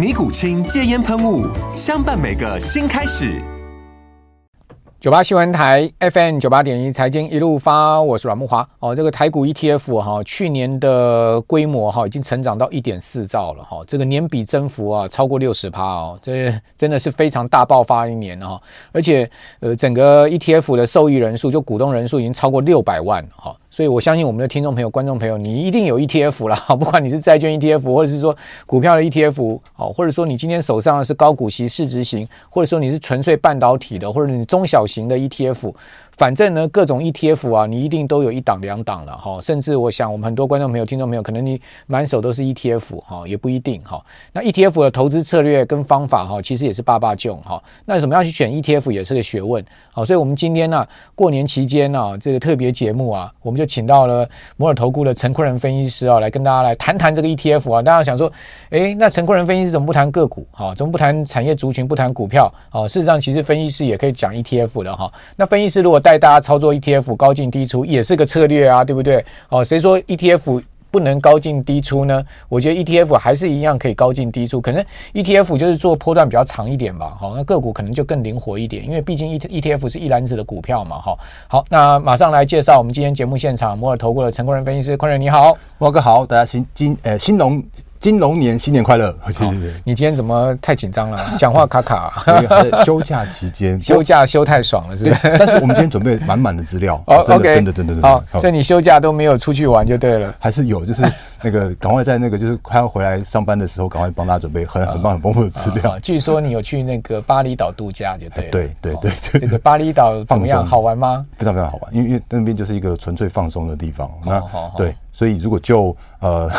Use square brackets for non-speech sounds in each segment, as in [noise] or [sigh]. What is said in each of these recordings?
尼古清戒烟喷雾，相伴每个新开始。九八新闻台 FM 九八点一财经一路发，我是阮木华。哦，这个台股 ETF 哈，去年的规模哈已经成长到一点四兆了哈，这个年比增幅啊超过六十趴哦，这真的是非常大爆发一年哈，而且呃整个 ETF 的受益人数就股东人数已经超过六百万哈。所以，我相信我们的听众朋友、观众朋友，你一定有 ETF 啦，[laughs] 不管你是债券 ETF，或者是说股票的 ETF，哦，或者说你今天手上的是高股息市值型，或者说你是纯粹半导体的，或者你中小型的 ETF。反正呢，各种 ETF 啊，你一定都有一档两档了哈。甚至我想，我们很多观众朋友、听众朋友，可能你满手都是 ETF 哈，也不一定哈。那 ETF 的投资策略跟方法哈，其实也是八八囧哈。那怎么样去选 ETF 也是个学问。好，所以我们今天呢，过年期间呢，这个特别节目啊，我们就请到了摩尔投顾的陈坤仁分析师啊，来跟大家来谈谈这个 ETF 啊。大家想说，诶，那陈坤仁分析师怎么不谈个股？哈，怎么不谈产业族群？不谈股票？哦，事实上，其实分析师也可以讲 ETF 的哈。那分析师如果带大家操作 ETF 高进低出也是个策略啊，对不对？哦，谁说 ETF 不能高进低出呢？我觉得 ETF 还是一样可以高进低出，可能 ETF 就是做波段比较长一点吧。好，那个股可能就更灵活一点，因为毕竟 ETF 是一篮子的股票嘛。好，好，那马上来介绍我们今天节目现场摩尔投顾的陈昆仁分析师，坤仁你好，慕哥好，大家新金呃新农。金龙年新年快乐！好，你今天怎么太紧张了？讲话卡卡、啊。休假期间，[laughs] 休假休太爽了，是不是？但是我们今天准备满满的资料。[laughs] 哦，真的真的真的真的。好，所以你休假都没有出去玩就对了。还是有，就是那个赶快在那个就是快要回来上班的时候，赶快帮大家准备很很棒很丰富的资料。据说你有去那个巴厘岛度假，就对了。[laughs] 对对对对。这个巴厘岛怎么样？好玩吗？非常非常好玩，因为因为那边就是一个纯粹放松的地方。那对，所以如果就呃。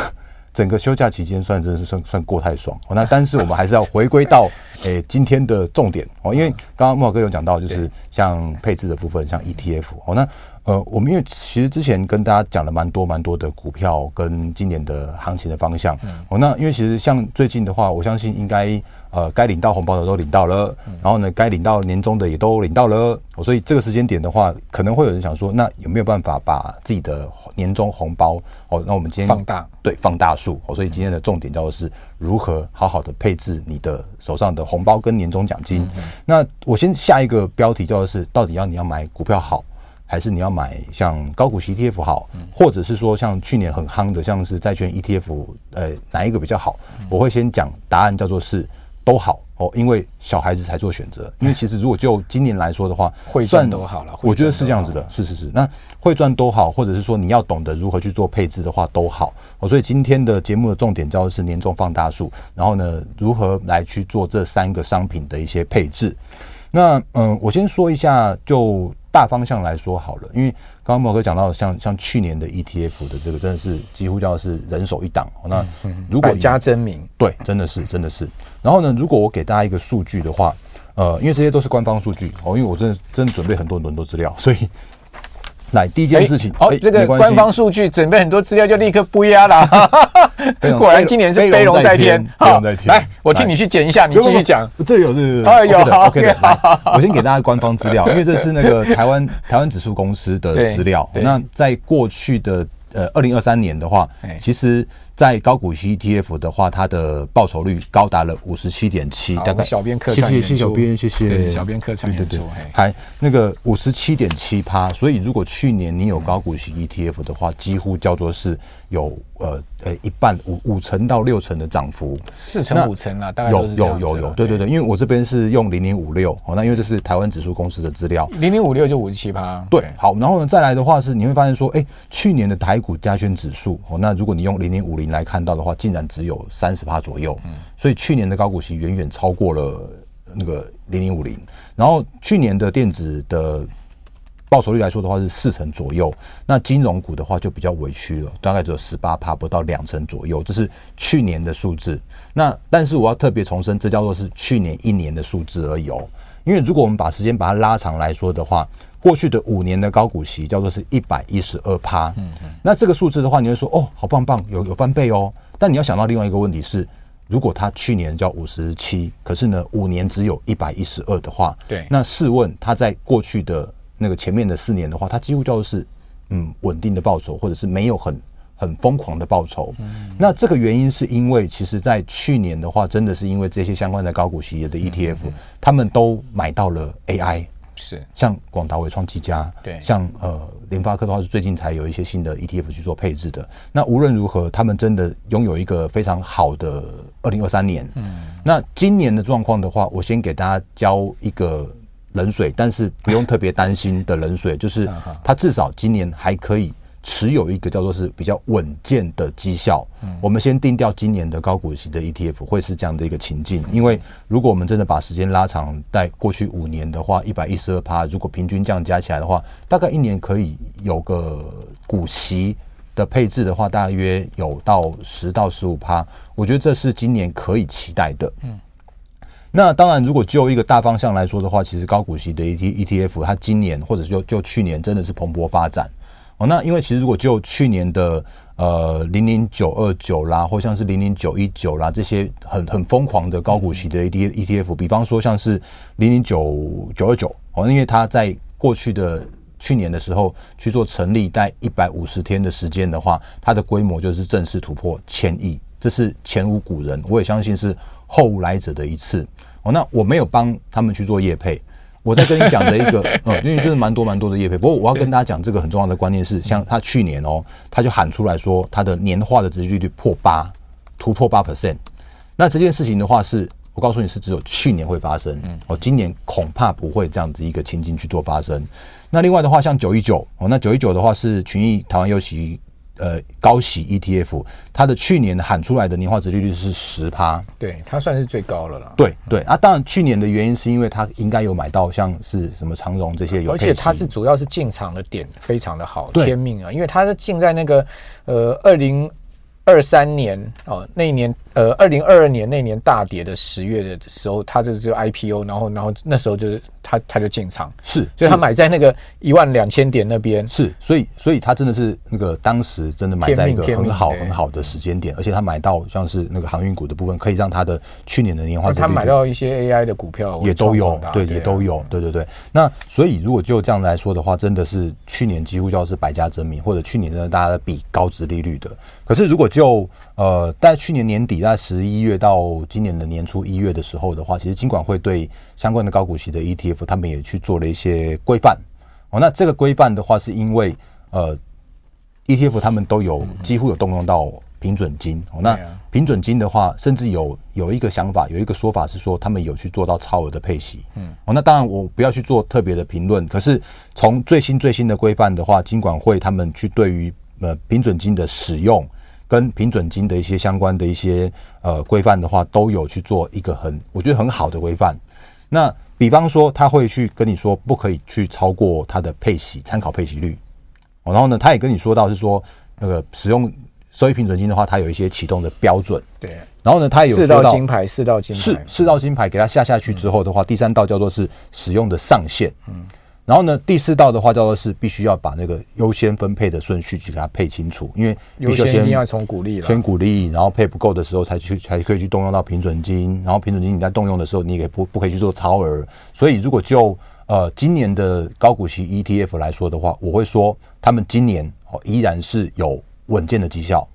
整个休假期间算真的是算算过太爽。哦，那 [laughs] 但是我们还是要回归到 [laughs] 诶、欸、今天的重点。哦，因为刚刚慕驊哥有讲到，就是像配置的部分，像 ETF 哦，那呃我们因为其实之前跟大家讲了蛮多蛮多的股票跟今年的行情的方向。哦，那因为其实像最近的话，我相信应该。呃，该领到红包的都领到了，然后呢，该领到年终的也都领到了，所以这个时间点的话，可能会有人想说，那有没有办法把自己的年终红包哦？那我们今天放大，对，放大数哦。所以今天的重点叫做是如何好好的配置你的手上的红包跟年终奖金。那我先下一个标题叫做是，到底要你要买股票好，还是你要买像高股息 ETF 好，或者是说像去年很夯的像是债券 ETF，呃，哪一个比较好？我会先讲答案，叫做是。都好哦，因为小孩子才做选择。因为其实如果就今年来说的话，会赚都好了。我觉得是这样子的，是是是。那会赚都好，或者是说你要懂得如何去做配置的话，都好。哦，所以今天的节目的重点叫的是年终放大数，然后呢，如何来去做这三个商品的一些配置。那嗯，我先说一下就。大方向来说好了，因为刚刚莫哥讲到像像去年的 ETF 的这个真的是几乎叫是人手一档。那如果百家争鸣，对，真的是真的是。然后呢，如果我给大家一个数据的话，呃，因为这些都是官方数据哦，因为我真的真的准备很多很多资料，所以。来，第一件事情，好、欸，这个官方数据准备很多资料就立刻不压了，[laughs] 果然今年是飞龙在天，飞龙在天。来，我替你去剪一下，你继续讲。这有是，有，OK 的。我先给大家官方资料，[laughs] 因为这是那个台湾台湾指数公司的资料。那在过去的呃二零二三年的话，其实在高股息 ETF 的话，它的报酬率高达了五十七点七，大概小编客串，谢谢小编，谢谢。小编客串，对对对，还那个五十七点七趴，所以如果去年你有高股息 ETF 的话，几乎叫做是有呃呃一半五五成到六成的涨幅，四成五成啊，大概有有有有，对。对对，因为我这边是用零零五六哦，那因为这是台湾指数公司的资料，零零五六就五十七趴，对，好，然后呢再来的话是你会发现说，哎，去年的台股加权指数哦，那如果你用零零五零来看到的话，竟然只有三十趴左右，嗯，所以去年的高股息远远超过了那个零零五零，然后去年的电子的报酬率来说的话是四成左右，那金融股的话就比较委屈了，大概只有十八趴，不到两成左右，这是去年的数字。那但是我要特别重申，这叫做是去年一年的数字而已哦，因为如果我们把时间把它拉长来说的话。过去的五年的高股息叫做是一百一十二趴，嗯嗯，那这个数字的话，你会说哦，好棒棒，有有翻倍哦。但你要想到另外一个问题是，如果它去年叫五十七，可是呢五年只有一百一十二的话，对，那试问它在过去的那个前面的四年的话，它几乎叫做是嗯稳定的报酬，或者是没有很很疯狂的报酬。嗯，那这个原因是因为其实在去年的话，真的是因为这些相关的高股息的 ETF，他们都买到了 AI。是像广达、伟创、技嘉，对，像呃联发科的话是最近才有一些新的 ETF 去做配置的。那无论如何，他们真的拥有一个非常好的二零二三年。嗯，那今年的状况的话，我先给大家浇一个冷水，但是不用特别担心的冷水，就是 [laughs] 它至少今年还可以。持有一个叫做是比较稳健的绩效，嗯，我们先定掉今年的高股息的 ETF 会是这样的一个情境，因为如果我们真的把时间拉长，在过去五年的话，一百一十二趴，如果平均这样加起来的话，大概一年可以有个股息的配置的话，大约有到十到十五趴，我觉得这是今年可以期待的。嗯，那当然，如果就一个大方向来说的话，其实高股息的 ETF 它今年或者就就去年真的是蓬勃发展。哦，那因为其实如果就去年的呃零零九二九啦，或像是零零九一九啦这些很很疯狂的高股息的 E T E T F，比方说像是零零九九二九哦，因为它在过去的去年的时候去做成立，待一百五十天的时间的话，它的规模就是正式突破千亿，这是前无古人，我也相信是后无来者的一次。哦，那我没有帮他们去做业配。我在跟你讲的一个，嗯，[laughs] 因为就是蛮多蛮多的业配。不过我要跟大家讲这个很重要的观念是，像他去年哦，他就喊出来说，他的年化的殖利率破八，突破八 percent。那这件事情的话是，是我告诉你是只有去年会发生，嗯哦，今年恐怕不会这样子一个情境去做发生。那另外的话，像九一九哦，那九一九的话是群益台湾优息。呃，高息 ETF，它的去年喊出来的年化值利率是十趴，对，它算是最高了啦。对对啊，当然去年的原因是因为它应该有买到像是什么长荣这些有，而且它是主要是进场的点非常的好，天命啊，因为它是进在那个呃二零二三年哦那一年。呃，二零二二年那年大跌的十月的时候，他就就 IPO，然后然后那时候就是他他就进场，是，所以他买在那个一万两千点那边，是，所以所以他真的是那个当时真的买在一个很好很好的时间点，而且他买到像是那个航运股的部分，可以让他的去年的年化，他买到一些 AI 的股票也都有，对，也都有，对对对。那所以如果就这样来说的话，真的是去年几乎就是百家争鸣，或者去年呢大家比高值利率的。可是如果就呃，在去年年底在十一月到今年的年初一月的时候的话，其实金管会对相关的高股息的 ETF，他们也去做了一些规范。哦，那这个规范的话，是因为呃，ETF 他们都有几乎有动用到平准金。哦，那平准金的话，甚至有有一个想法，有一个说法是说，他们有去做到超额的配息。嗯，哦，那当然我不要去做特别的评论。可是从最新最新的规范的话，金管会他们去对于呃平准金的使用。跟平准金的一些相关的一些呃规范的话，都有去做一个很我觉得很好的规范。那比方说，他会去跟你说，不可以去超过他的配息参考配息率。然后呢，他也跟你说到是说，那个使用收益平准金的话，它有一些启动的标准。对。然后呢，他也有四道金牌，四道金牌，四四道金牌给他下下去之后的话，第三道叫做是使用的上限。嗯。然后呢，第四道的话叫做是必须要把那个优先分配的顺序去给它配清楚，因为必须先一定要从股利了，先股利，然后配不够的时候才去才可以去动用到平准金，然后平准金你在动用的时候，你也不不可以去做超额。所以如果就呃今年的高股息 ETF 来说的话，我会说他们今年哦依然是有稳健的绩效。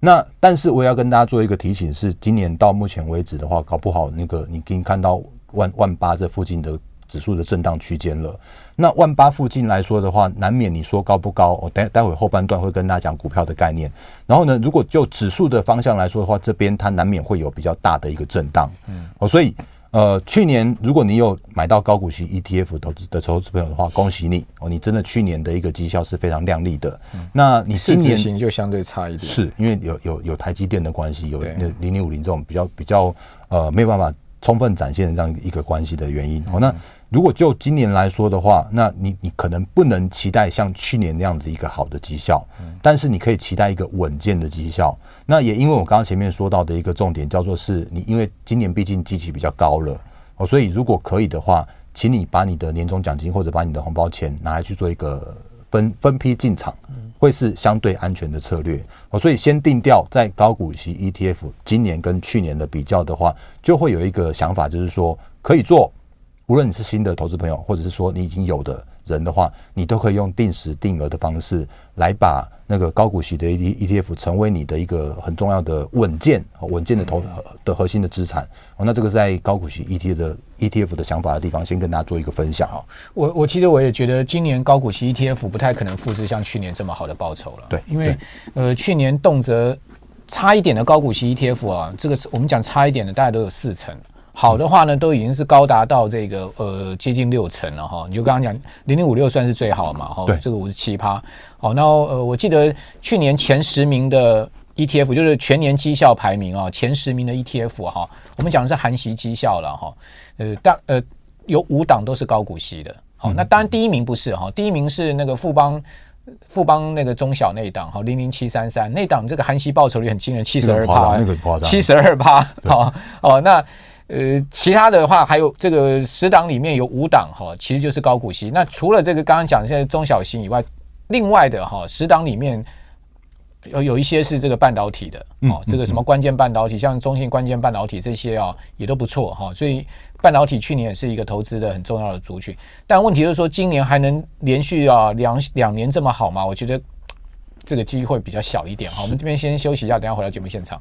那但是我也要跟大家做一个提醒是，今年到目前为止的话，搞不好那个你可以看到万万八这附近的指数的震荡区间了。那万八附近来说的话，难免你说高不高？我待待会后半段会跟大家讲股票的概念。然后呢，如果就指数的方向来说的话，这边它难免会有比较大的一个震荡。嗯，哦，所以。呃，去年如果你有买到高股息 ETF 投资的投资朋友的话，恭喜你哦！你真的去年的一个绩效是非常亮丽的。嗯、那你今年型就相对差一点，是因为有有有台积电的关系，有那零零五零这种比较比较呃没有办法充分展现的这样一个关系的原因。哦、嗯，那如果就今年来说的话，那你你可能不能期待像去年那样子一个好的绩效，嗯、但是你可以期待一个稳健的绩效。那也因为我刚刚前面说到的一个重点，叫做是你因为今年毕竟基期比较高了哦，所以如果可以的话，请你把你的年终奖金或者把你的红包钱拿来去做一个分分批进场，会是相对安全的策略哦。所以先定调在高股息 ETF 今年跟去年的比较的话，就会有一个想法，就是说可以做，无论你是新的投资朋友，或者是说你已经有的。人的话，你都可以用定时定额的方式来把那个高股息的 ETF 成为你的一个很重要的稳健、稳健的投的核心的资产。哦，那这个在高股息 ETF 的 ETF 的想法的地方，先跟大家做一个分享哈。我我其实我也觉得今年高股息 ETF 不太可能复制像去年这么好的报酬了。对，因为呃去年动辄差一点的高股息 ETF 啊，这个我们讲差一点的，大概都有四成。好的话呢，都已经是高达到这个呃接近六成了哈。你就刚刚讲零零五六算是最好嘛哈，这个五十七趴。好，那呃我记得去年前十名的 ETF 就是全年绩效排名啊，前十名的 ETF 哈，我们讲的是含息绩效了哈。呃，但呃有五档都是高股息的。好，那当然第一名不是哈，第一名是那个富邦富邦那个中小那档哈，零零七三三那档这个含息报酬率很惊人，七十二趴，那个夸张，七十二趴。好哦，那。呃，其他的话还有这个十档里面有五档哈，其实就是高股息。那除了这个刚刚讲的现在中小型以外，另外的哈十档里面有有一些是这个半导体的哦，这个什么关键半导体，像中信关键半导体这些啊也都不错哈。所以半导体去年也是一个投资的很重要的族群。但问题就是说，今年还能连续啊两两年这么好吗？我觉得这个机会比较小一点哈。我们这边先休息一下，等下回到节目现场。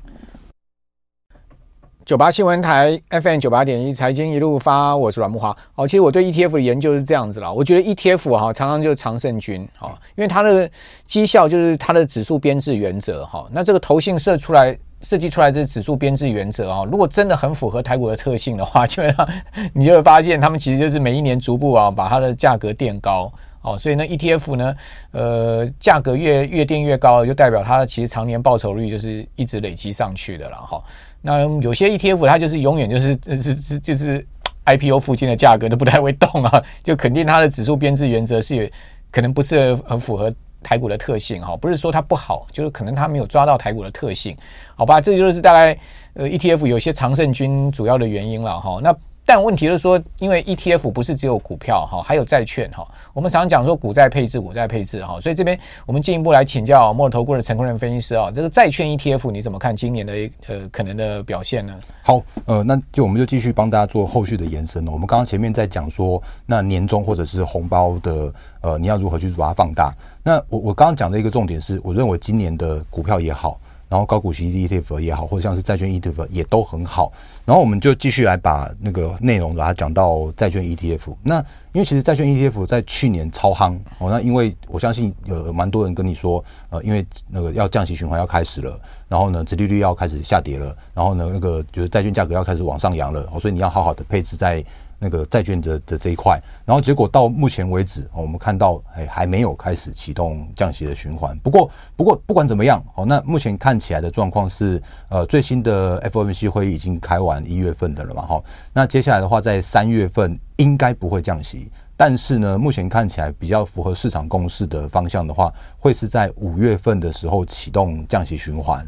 九八新闻台 FM 九八点一财经一路发，我是阮慕驊。好，其实我对 ETF 的研究是这样子啦。我觉得 ETF 哈常常就是常胜军哈，因为它的绩效就是它的指数编制原则哈。那这个投信设出来设计出来这指数编制原则啊，如果真的很符合台股的特性的话，[laughs] 基本上你就会发现他们其实就是每一年逐步啊把它的价格垫高哦。所以呢 ETF 呢，呃，价格越越垫越高，就代表它其实常年报酬率就是一直累积上去的了哈。那有些 ETF 它就是永远就是是是就是 IPO 附近的价格都不太会动啊，[laughs] 就肯定它的指数编制原则是可能不是很符合台股的特性哈，不是说它不好，就是可能它没有抓到台股的特性，好吧，这就是大概呃 ETF 有些常胜军主要的原因了哈。那但问题是说，因为 ETF 不是只有股票哈，还有债券哈。我们常常讲说股债配置，股债配置哈，所以这边我们进一步来请教摩尔投顾的陈坤仁分析师啊，这个债券 ETF 你怎么看今年的呃可能的表现呢？好，呃，那就我们就继续帮大家做后续的延伸了。我们刚刚前面在讲说，那年终或者是红包的呃，你要如何去把它放大？那我我刚刚讲的一个重点是，我认为今年的股票也好。然后高股息 ETF 也好，或者像是债券 ETF 也都很好。然后我们就继续来把那个内容把它讲到债券 ETF。那因为其实债券 ETF 在去年超夯哦，那因为我相信有蛮多人跟你说，呃，因为那个要降息循环要开始了，然后呢，殖利率要开始下跌了，然后呢，那个就是债券价格要开始往上扬了，所以你要好好的配置在。那个债券的的这一块，然后结果到目前为止，我们看到哎还没有开始启动降息的循环。不过不过不管怎么样，哦，那目前看起来的状况是，呃，最新的 FOMC 会议已经开完一月份的了嘛，哈。那接下来的话，在三月份应该不会降息，但是呢，目前看起来比较符合市场共识的方向的话，会是在五月份的时候启动降息循环。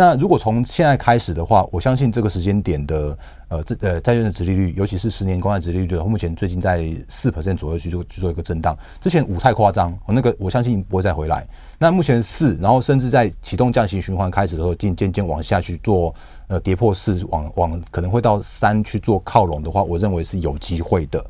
那如果从现在开始的话，我相信这个时间点的呃，这呃债券的殖利率，尤其是十年公债殖利率的，目前最近在四 percent 左右去做去做一个震荡。之前五太夸张，我那个我相信不会再回来。那目前四，然后甚至在启动降息循环开始的时候，渐渐渐往下去做呃跌破四，往往可能会到三去做靠拢的话，我认为是有机会的。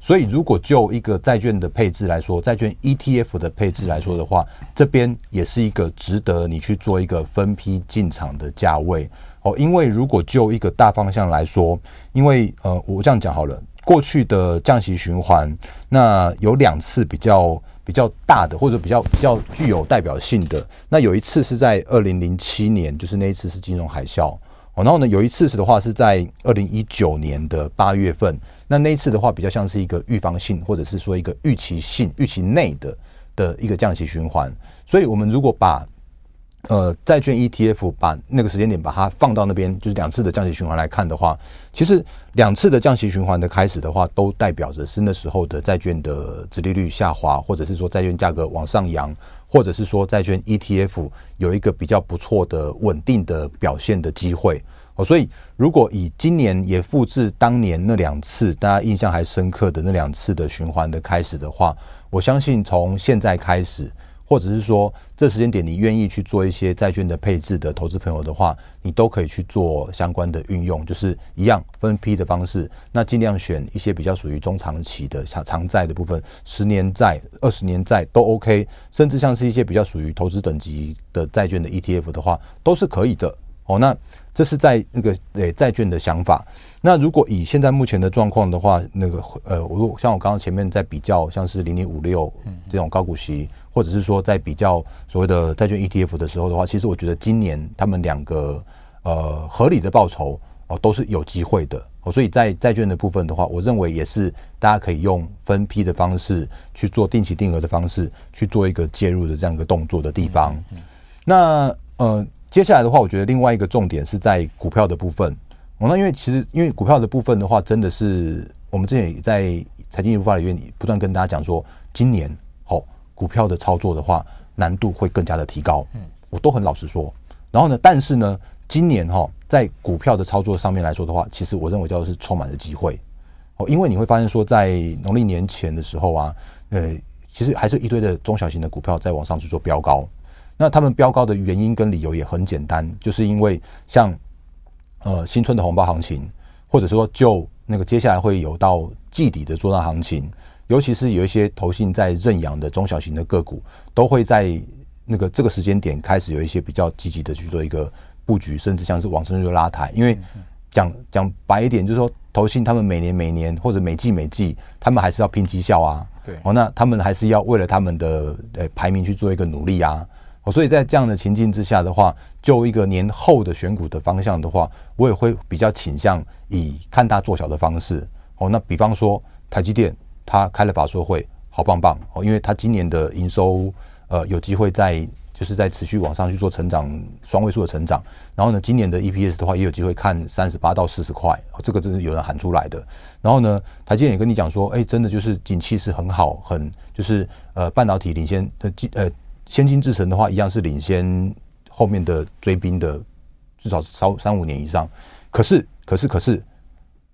所以如果就一个债券的配置来说，债券 ETF 的配置来说的话，这边也是一个值得你去做一个分批进场的价位哦。因为如果就一个大方向来说，因为呃，我这样讲好了，过去的降息循环，那有两次比较比较大的，或者比较比较具有代表性的，那有一次是在二零零七年，就是那一次是金融海啸。然后呢，有一次是的话是在二零一九年的八月份，那那一次的话比较像是一个预防性，或者是说一个预期性、预期内的的一个降息循环。所以，我们如果把呃债券 ETF 把那个时间点把它放到那边，就是两次的降息循环来看的话，其实两次的降息循环的开始的话，都代表着是那时候的债券的殖利率下滑，或者是说债券价格往上扬。或者是说债券 ETF 有一个比较不错的稳定的表现的机会哦，所以如果以今年也复制当年那两次大家印象还深刻的那两次的循环的开始的话，我相信从现在开始。或者是说，这时间点你愿意去做一些债券的配置的投资朋友的话，你都可以去做相关的运用，就是一样分批的方式，那尽量选一些比较属于中长期的长长债的部分，十年债、二十年债都 OK，甚至像是一些比较属于投资等级的债券的 ETF 的话，都是可以的。哦，那这是在那个诶债券的想法。那如果以现在目前的状况的话，那个呃，我像我刚刚前面在比较，像是零零五六这种高股息，或者是说在比较所谓的债券 ETF 的时候的话，其实我觉得今年他们两个呃合理的报酬哦都是有机会的。哦，所以在债券的部分的话，我认为也是大家可以用分批的方式去做定期定额的方式去做一个介入的这样一个动作的地方。那呃。接下来的话，我觉得另外一个重点是在股票的部分。哦，那因为其实因为股票的部分的话，真的是我们之前也在财经一路发里面不断跟大家讲说，今年哦股票的操作的话难度会更加的提高。嗯，我都很老实说。然后呢，但是呢，今年哈在股票的操作上面来说的话，其实我认为叫做是充满了机会。哦，因为你会发现说，在农历年前的时候啊，呃，其实还是一堆的中小型的股票在往上去做飙高。那他们飙高的原因跟理由也很简单，就是因为像呃新春的红包行情，或者说就那个接下来会有到季底的做账行情，尤其是有一些投信在认养的中小型的个股，都会在那个这个时间点开始有一些比较积极的去做一个布局，甚至像是往上就拉抬。因为讲讲白一点，就是说投信他们每年每年或者每季每季，他们还是要拼绩效啊，对，哦，那他们还是要为了他们的呃排名去做一个努力啊。所以在这样的情境之下的话，就一个年后的选股的方向的话，我也会比较倾向以看大做小的方式。哦，那比方说台积电，它开了法说会，好棒棒哦，因为它今年的营收呃有机会在就是在持续往上去做成长，双位数的成长。然后呢，今年的 EPS 的话也有机会看三十八到四十块，这个真是有人喊出来的。然后呢，台积电也跟你讲说，哎，真的就是景气是很好，很就是呃半导体领先的呃。先进制程的话，一样是领先后面的追兵的，至少是三三五年以上。可是，可是，可是，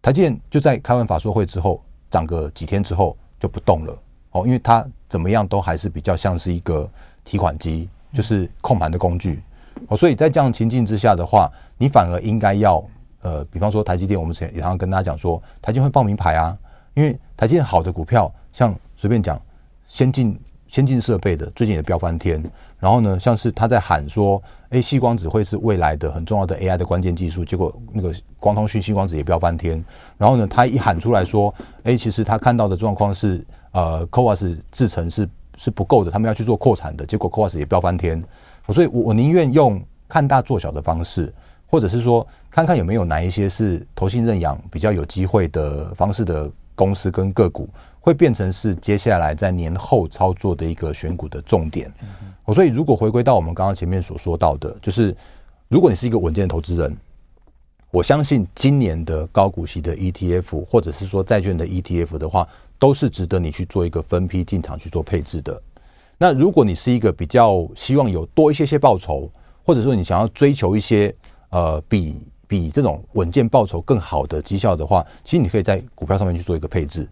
台积电就在开完法说会之后，涨个几天之后就不动了哦，因为它怎么样都还是比较像是一个提款机，就是控盘的工具哦。所以在这样情境之下的话，你反而应该要呃，比方说台积电，我们前也常常跟大家讲说，台积电会报名牌啊，因为台积电好的股票，像随便讲先进。先进设备的最近也飙翻天，然后呢，像是他在喊说，哎，矽光子会是未来的很重要的 AI 的关键技术，结果那个光通讯矽光子也飙翻天，然后呢，他一喊出来说，哎，其实他看到的状况是，呃，CoWoS 制程是是不够的，他们要去做扩产的，结果 CoWoS 也飙翻天，所以我我宁愿用看大做小的方式，或者是说看看有没有哪一些是投信认养比较有机会的方式的公司跟个股。会变成是接下来在年后操作的一个选股的重点。我，所以如果回归到我们刚刚前面所说到的，就是如果你是一个稳健的投资人，我相信今年的高股息的 ETF 或者是说债券的 ETF 的话，都是值得你去做一个分批进场去做配置的。那如果你是一个比较希望有多一些些报酬，或者说你想要追求一些呃比比这种稳健报酬更好的绩效的话，其实你可以在股票上面去做一个配置。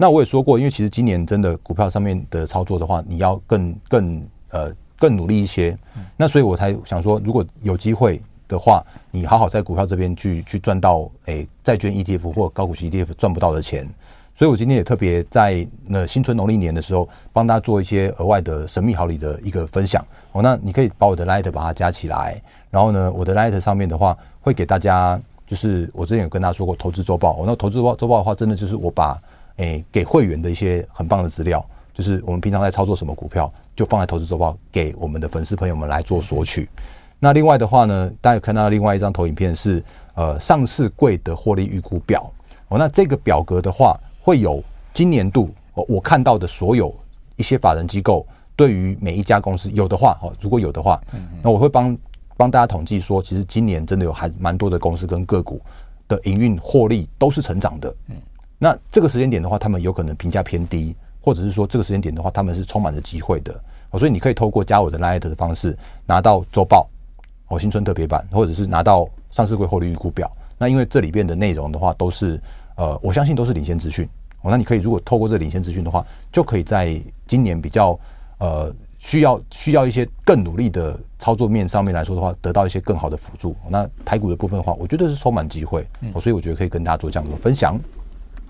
那我也说过，因为其实今年真的股票上面的操作的话，你要更更呃更努力一些。那所以我才想说，如果有机会的话，你好好在股票这边去去赚到诶债券 ETF 或高股息 ETF 赚不到的钱。所以我今天也特别在那新春农历年的时候，帮大家做一些额外的神秘好礼的一个分享。哦，那你可以把我的 Light 把它加起来，然后呢，我的 Light 上面的话会给大家，就是我之前有跟大家说过投资周报。哦，那投资报周报的话，真的就是我把诶、欸、给会员的一些很棒的资料，就是我们平常在操作什么股票，就放在投资周报给我们的粉丝朋友们来做索取。那另外的话呢，大家有看到另外一张投影片是呃上市柜的获利预估表。哦，那这个表格的话，会有今年度哦我看到的所有一些法人机构对于每一家公司有的话哦，如果有的话，那我会帮帮大家统计说，其实今年真的有还蛮多的公司跟个股的营运获利都是成长的。那这个时间点的话，他们有可能评价偏低，或者是说这个时间点的话，他们是充满着机会的。所以你可以透过加我的 Line 的方式拿到周报。哦，新春特别版，或者是拿到上市柜获利预估表，那因为这里边的内容的话，都是呃，我相信都是领先资讯。哦，那你可以如果透过这领先资讯的话，就可以在今年比较呃需要需要一些更努力的操作面上面来说的话，得到一些更好的辅助。那台股的部分的话，我觉得是充满机会，哦，所以我觉得可以跟大家做这样的分享。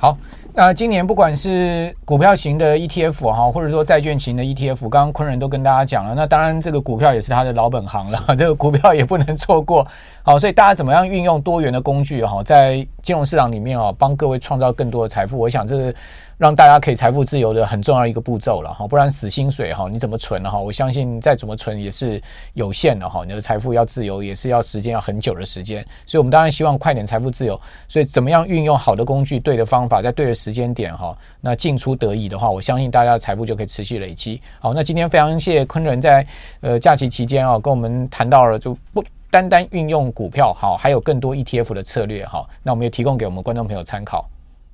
好，那今年不管是股票型的 ETF 哈，或者说债券型的 ETF，刚刚昆仁都跟大家讲了。那当然，这个股票也是他的老本行了，[laughs] 这个股票也不能错过。好，所以大家怎么样运用多元的工具哈，在金融市场里面啊，帮各位创造更多的财富？我想这是。让大家可以财富自由的很重要一个步骤了哈，不然死薪水哈，你怎么存哈？我相信再怎么存也是有限的哈。你的财富要自由，也是要时间要很久的时间，所以我们当然希望快点财富自由。所以怎么样运用好的工具、对的方法，在对的时间点哈，那进出得宜的话，我相信大家的财富就可以持续累积。好，那今天非常谢谢昆仁在呃假期期间啊，跟我们谈到了就不单单运用股票好，还有更多 ETF 的策略哈。那我们也提供给我们观众朋友参考。